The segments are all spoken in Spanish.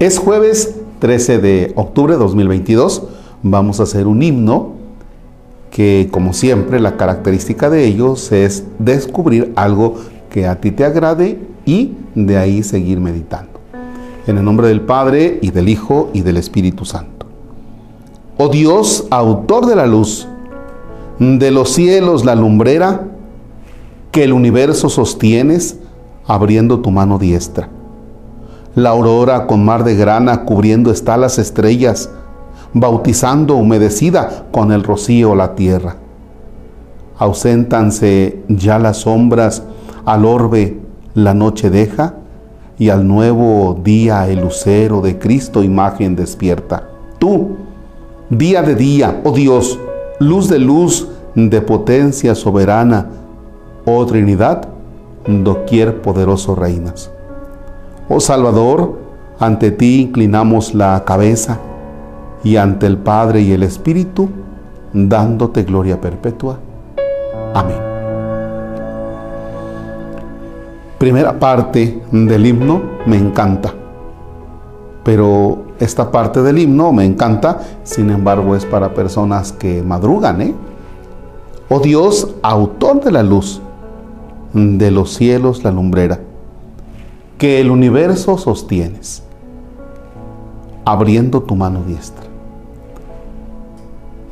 Es jueves 13 de octubre de 2022. Vamos a hacer un himno que, como siempre, la característica de ellos es descubrir algo que a ti te agrade y de ahí seguir meditando. En el nombre del Padre y del Hijo y del Espíritu Santo. Oh Dios, autor de la luz, de los cielos la lumbrera, que el universo sostienes abriendo tu mano diestra la aurora con mar de grana cubriendo está las estrellas, bautizando humedecida con el rocío la tierra. Auséntanse ya las sombras, al orbe la noche deja, y al nuevo día el lucero de Cristo imagen despierta. Tú, día de día, oh Dios, luz de luz, de potencia soberana, oh Trinidad, doquier poderoso reinas. Oh Salvador, ante ti inclinamos la cabeza y ante el Padre y el Espíritu, dándote gloria perpetua. Amén. Primera parte del himno me encanta, pero esta parte del himno me encanta, sin embargo es para personas que madrugan, ¿eh? Oh Dios, autor de la luz, de los cielos la lumbrera que el universo sostienes, abriendo tu mano diestra.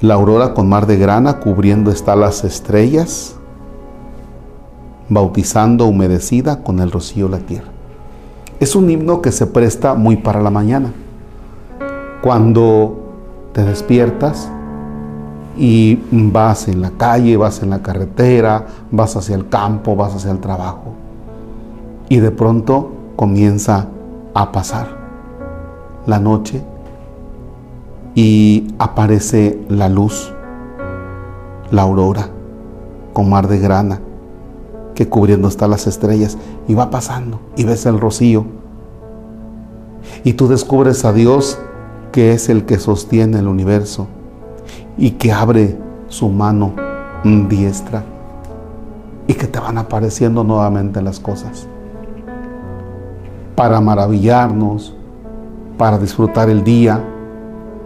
La aurora con mar de grana cubriendo está las estrellas, bautizando humedecida con el rocío la tierra. Es un himno que se presta muy para la mañana. Cuando te despiertas y vas en la calle, vas en la carretera, vas hacia el campo, vas hacia el trabajo. Y de pronto comienza a pasar la noche y aparece la luz, la aurora, con mar de grana, que cubriendo está las estrellas, y va pasando, y ves el rocío, y tú descubres a Dios que es el que sostiene el universo y que abre su mano diestra y que te van apareciendo nuevamente las cosas para maravillarnos, para disfrutar el día,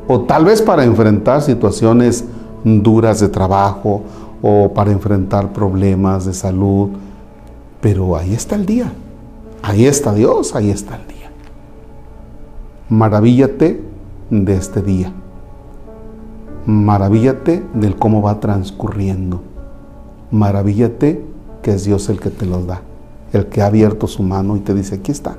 o tal vez para enfrentar situaciones duras de trabajo o para enfrentar problemas de salud. Pero ahí está el día, ahí está Dios, ahí está el día. Maravíllate de este día. Maravíllate del cómo va transcurriendo. Maravíllate que es Dios el que te los da, el que ha abierto su mano y te dice, aquí está.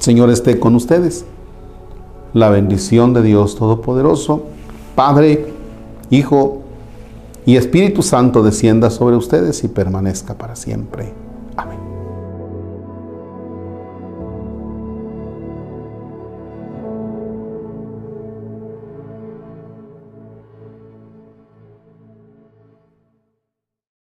Señor esté con ustedes. La bendición de Dios Todopoderoso, Padre, Hijo y Espíritu Santo descienda sobre ustedes y permanezca para siempre. Amén.